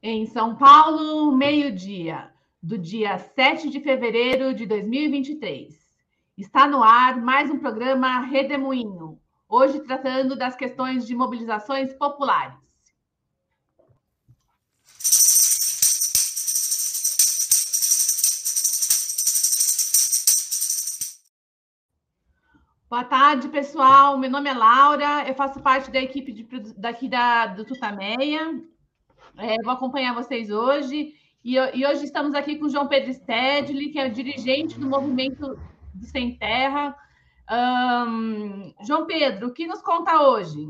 Em São Paulo, meio-dia, do dia 7 de fevereiro de 2023. Está no ar mais um programa Redemoinho, hoje tratando das questões de mobilizações populares. Boa tarde, pessoal. Meu nome é Laura, eu faço parte da equipe de, daqui da, do Tutameia, é, vou acompanhar vocês hoje. E, e, hoje estamos aqui com o João Pedro Stedley, que é o dirigente do movimento do Sem Terra. Um, João Pedro, o que nos conta hoje?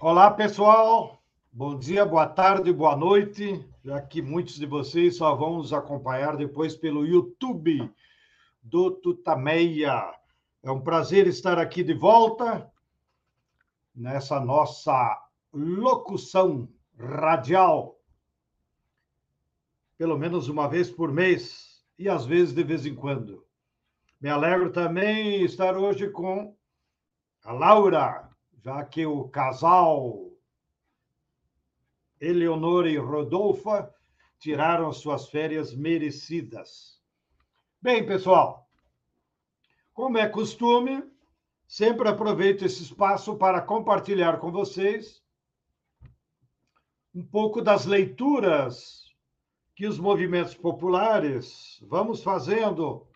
Olá, pessoal. Bom dia, boa tarde, boa noite. Já que muitos de vocês só vão nos acompanhar depois pelo YouTube do Tutameia. É um prazer estar aqui de volta nessa nossa locução radial, pelo menos uma vez por mês e às vezes de vez em quando. Me alegro também estar hoje com a Laura, já que o casal Eleonora e Rodolfa tiraram suas férias merecidas. Bem, pessoal, como é costume, sempre aproveito esse espaço para compartilhar com vocês um pouco das leituras que os movimentos populares vamos fazendo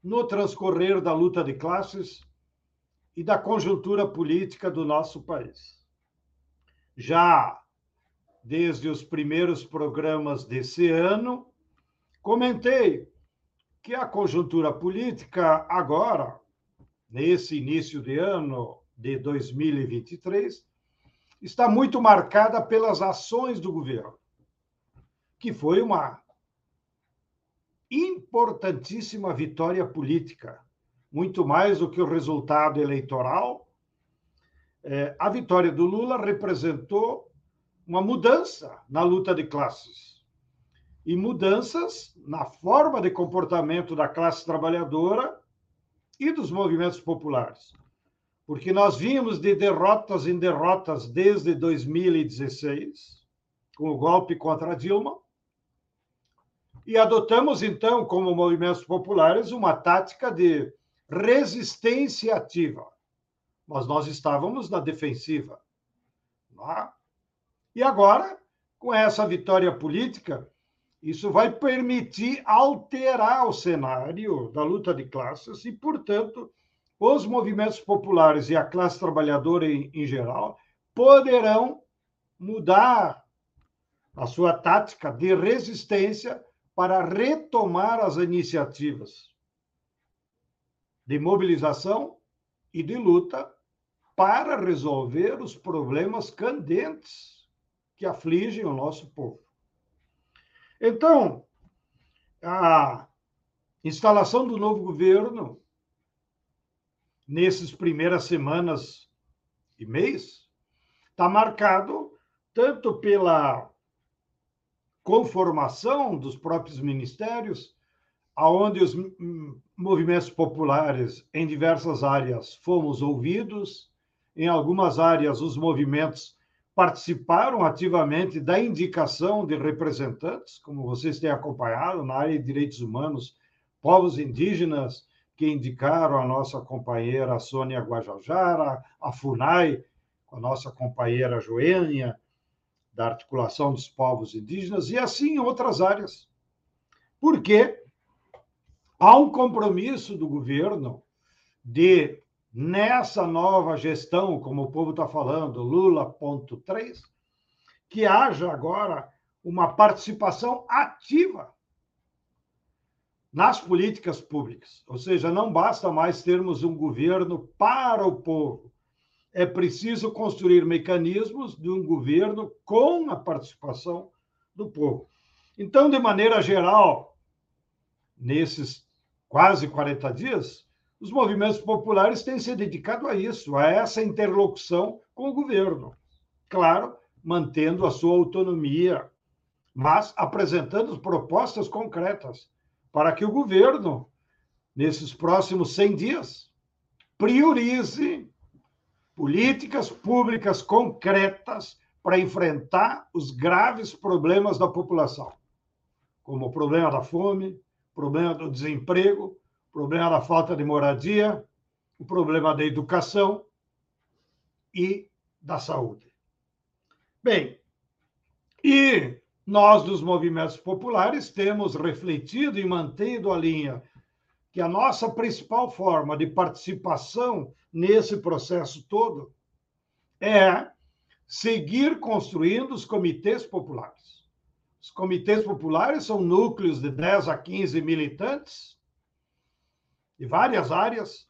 no transcorrer da luta de classes e da conjuntura política do nosso país. Já desde os primeiros programas desse ano, comentei que a conjuntura política agora, nesse início de ano de 2023, está muito marcada pelas ações do governo, que foi uma importantíssima vitória política, muito mais do que o resultado eleitoral. É, a vitória do Lula representou uma mudança na luta de classes e mudanças na forma de comportamento da classe trabalhadora e dos movimentos populares porque nós vínhamos de derrotas em derrotas desde 2016, com o golpe contra Dilma, e adotamos, então, como movimentos populares, uma tática de resistência ativa. Mas nós estávamos na defensiva. É? E agora, com essa vitória política, isso vai permitir alterar o cenário da luta de classes e, portanto, os movimentos populares e a classe trabalhadora em, em geral poderão mudar a sua tática de resistência para retomar as iniciativas de mobilização e de luta para resolver os problemas candentes que afligem o nosso povo. Então, a instalação do novo governo nessas primeiras semanas e mês, está marcado tanto pela conformação dos próprios ministérios, aonde os movimentos populares em diversas áreas fomos ouvidos, em algumas áreas os movimentos participaram ativamente da indicação de representantes, como vocês têm acompanhado na área de direitos humanos, povos indígenas, que indicaram a nossa companheira Sônia Guajajara, a FUNAI, a nossa companheira Joênia, da Articulação dos Povos Indígenas, e assim em outras áreas. Porque há um compromisso do governo de, nessa nova gestão, como o povo está falando, Lula.3, que haja agora uma participação ativa nas políticas públicas. Ou seja, não basta mais termos um governo para o povo. É preciso construir mecanismos de um governo com a participação do povo. Então, de maneira geral, nesses quase 40 dias, os movimentos populares têm se dedicado a isso, a essa interlocução com o governo. Claro, mantendo a sua autonomia, mas apresentando propostas concretas para que o governo, nesses próximos 100 dias, priorize políticas públicas concretas para enfrentar os graves problemas da população, como o problema da fome, o problema do desemprego, o problema da falta de moradia, o problema da educação e da saúde. Bem, e nós dos movimentos populares temos refletido e mantido a linha que a nossa principal forma de participação nesse processo todo é seguir construindo os comitês populares. Os comitês populares são núcleos de 10 a 15 militantes de várias áreas,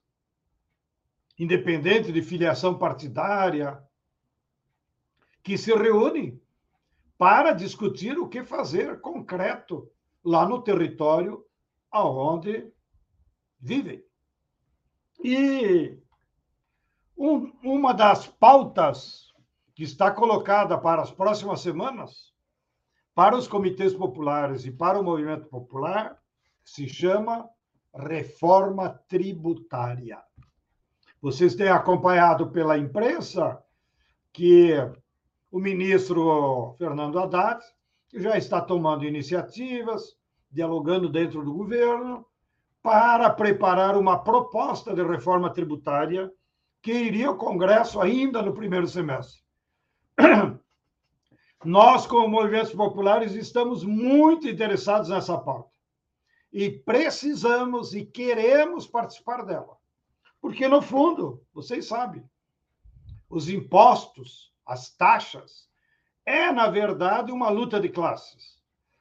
independente de filiação partidária, que se reúnem para discutir o que fazer concreto lá no território aonde vivem. E um, uma das pautas que está colocada para as próximas semanas, para os comitês populares e para o movimento popular, se chama reforma tributária. Vocês têm acompanhado pela imprensa que o ministro Fernando Haddad já está tomando iniciativas, dialogando dentro do governo, para preparar uma proposta de reforma tributária que iria ao Congresso ainda no primeiro semestre. Nós, como movimentos populares, estamos muito interessados nessa pauta e precisamos e queremos participar dela. Porque, no fundo, vocês sabem, os impostos, as taxas, é, na verdade, uma luta de classes,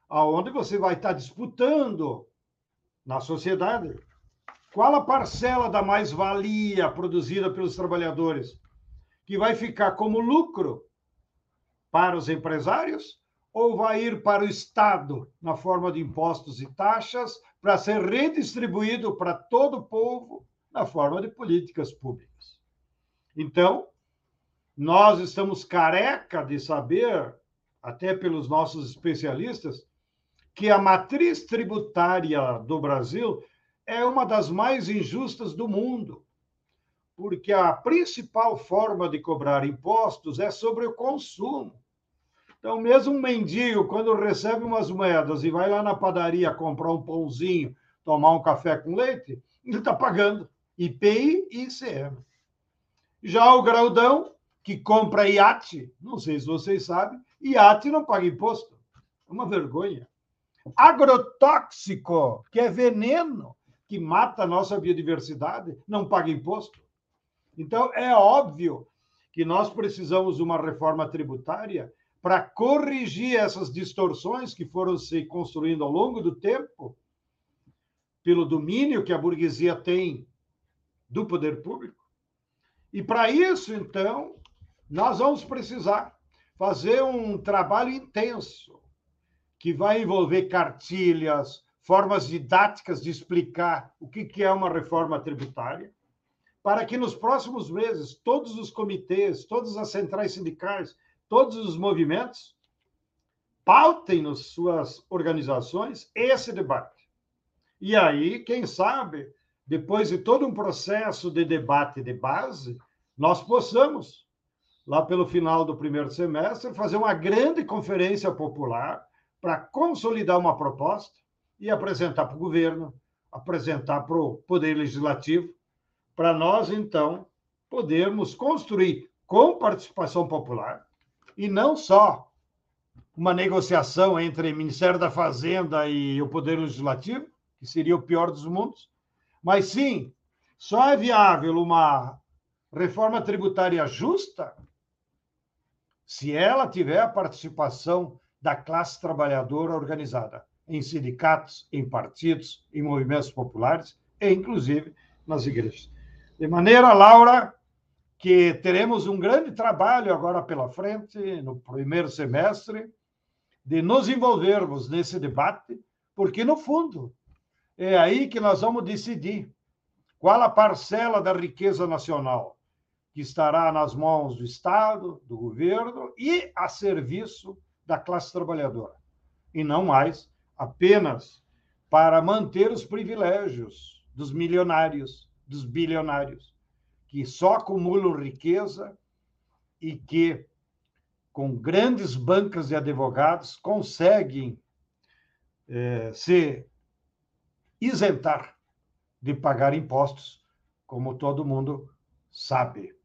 aonde você vai estar disputando na sociedade. Qual a parcela da mais-valia produzida pelos trabalhadores que vai ficar como lucro para os empresários ou vai ir para o Estado na forma de impostos e taxas para ser redistribuído para todo o povo na forma de políticas públicas? Então, nós estamos careca de saber, até pelos nossos especialistas, que a matriz tributária do Brasil é uma das mais injustas do mundo, porque a principal forma de cobrar impostos é sobre o consumo. Então, mesmo um mendigo, quando recebe umas moedas e vai lá na padaria comprar um pãozinho, tomar um café com leite, ele está pagando IPI e ICM. Já o graudão, que compra iate, não sei se vocês sabem, iate não paga imposto. É uma vergonha agrotóxico, que é veneno, que mata a nossa biodiversidade, não paga imposto. Então, é óbvio que nós precisamos de uma reforma tributária para corrigir essas distorções que foram se construindo ao longo do tempo, pelo domínio que a burguesia tem do poder público. E para isso, então, nós vamos precisar fazer um trabalho intenso que vai envolver cartilhas, formas didáticas de explicar o que é uma reforma tributária, para que nos próximos meses todos os comitês, todas as centrais sindicais, todos os movimentos pautem nas suas organizações esse debate. E aí, quem sabe, depois de todo um processo de debate de base, nós possamos, lá pelo final do primeiro semestre, fazer uma grande conferência popular para consolidar uma proposta e apresentar para o governo, apresentar para o Poder Legislativo, para nós, então, podermos construir com participação popular e não só uma negociação entre Ministério da Fazenda e o Poder Legislativo, que seria o pior dos mundos, mas sim, só é viável uma reforma tributária justa se ela tiver a participação da classe trabalhadora organizada em sindicatos, em partidos, em movimentos populares e, inclusive, nas igrejas. De maneira, Laura, que teremos um grande trabalho agora pela frente, no primeiro semestre, de nos envolvermos nesse debate, porque, no fundo, é aí que nós vamos decidir qual a parcela da riqueza nacional que estará nas mãos do Estado, do governo e a serviço da classe trabalhadora, e não mais apenas para manter os privilégios dos milionários, dos bilionários, que só acumulam riqueza e que com grandes bancas de advogados, conseguem é, se isentar de pagar impostos, como todo mundo sabe.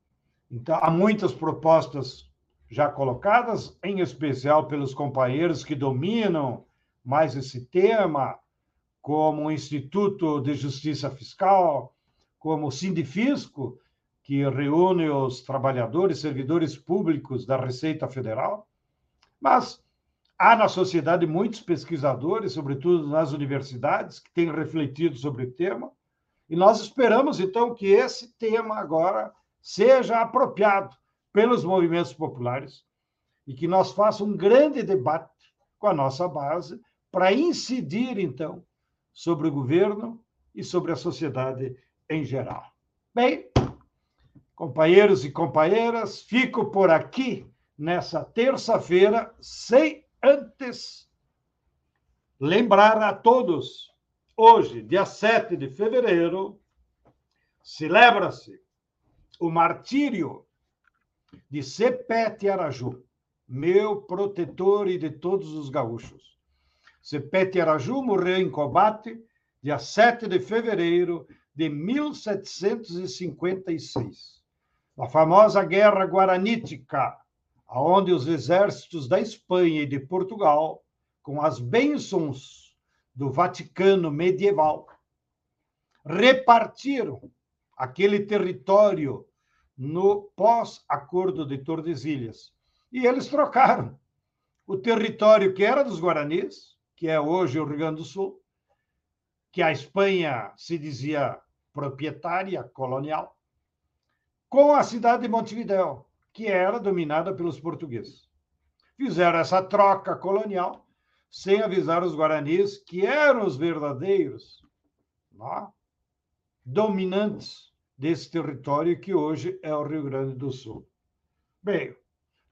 Então, há muitas propostas já colocadas, em especial pelos companheiros que dominam mais esse tema, como o Instituto de Justiça Fiscal, como o Sindifisco, que reúne os trabalhadores, servidores públicos da Receita Federal. Mas há na sociedade muitos pesquisadores, sobretudo nas universidades, que têm refletido sobre o tema, e nós esperamos, então, que esse tema agora seja apropriado pelos movimentos populares e que nós façamos um grande debate com a nossa base para incidir, então, sobre o governo e sobre a sociedade em geral. Bem, companheiros e companheiras, fico por aqui nessa terça-feira, sem antes lembrar a todos, hoje, dia 7 de fevereiro, celebra-se o martírio de Sepete Araju, meu protetor e de todos os gaúchos. Sepete Araju morreu em combate dia 7 de fevereiro de 1756 na famosa Guerra Guaranítica, onde os exércitos da Espanha e de Portugal, com as bênçãos do Vaticano medieval, repartiram aquele território no pós-acordo de Tordesilhas. E eles trocaram o território que era dos Guaranis, que é hoje o Rio Grande do Sul, que a Espanha se dizia proprietária colonial, com a cidade de Montevidéu, que era dominada pelos portugueses. Fizeram essa troca colonial sem avisar os guaranis, que eram os verdadeiros dominantes desse território que hoje é o Rio Grande do Sul. Bem,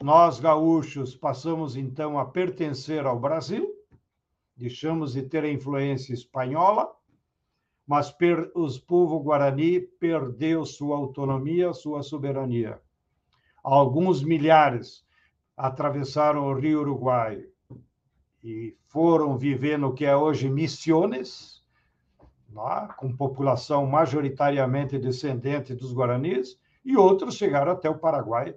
nós gaúchos passamos então a pertencer ao Brasil, deixamos de ter a influência espanhola mas per, os povo guarani perdeu sua autonomia, sua soberania. Alguns milhares atravessaram o Rio Uruguai e foram viver no que é hoje Missiones, é? com população majoritariamente descendente dos guaranis, e outros chegaram até o Paraguai,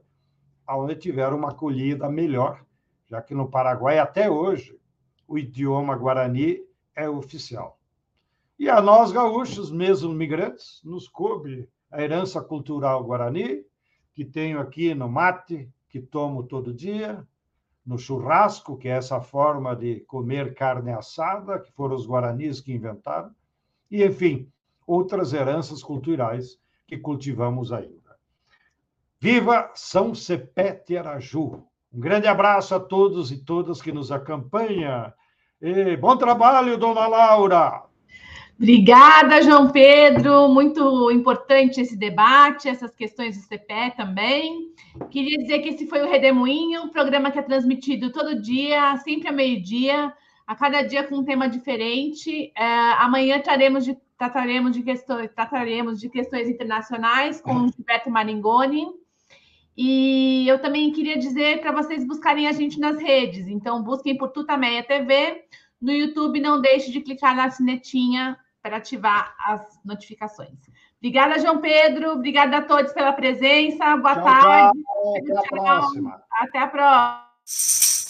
onde tiveram uma acolhida melhor, já que no Paraguai, até hoje, o idioma guarani é oficial. E a nós, gaúchos, mesmo migrantes, nos coube a herança cultural guarani, que tenho aqui no mate, que tomo todo dia, no churrasco, que é essa forma de comer carne assada, que foram os guaranis que inventaram, e, enfim, outras heranças culturais que cultivamos ainda. Viva São Sepete Araju! Um grande abraço a todos e todas que nos acompanham. E bom trabalho, dona Laura! Obrigada, João Pedro. Muito importante esse debate, essas questões do CPE também. Queria dizer que esse foi o Redemoinho, um programa que é transmitido todo dia, sempre a meio-dia, a cada dia com um tema diferente. É, amanhã traremos de, trataremos, de questões, trataremos de questões internacionais com o Gilberto Maringoni. E eu também queria dizer para vocês buscarem a gente nas redes. Então, busquem por Tutameia TV. No YouTube, não deixe de clicar na sinetinha para ativar as notificações. Obrigada, João Pedro. Obrigada a todos pela presença. Boa tchau, tarde. Tchau. Até a. Até a próxima.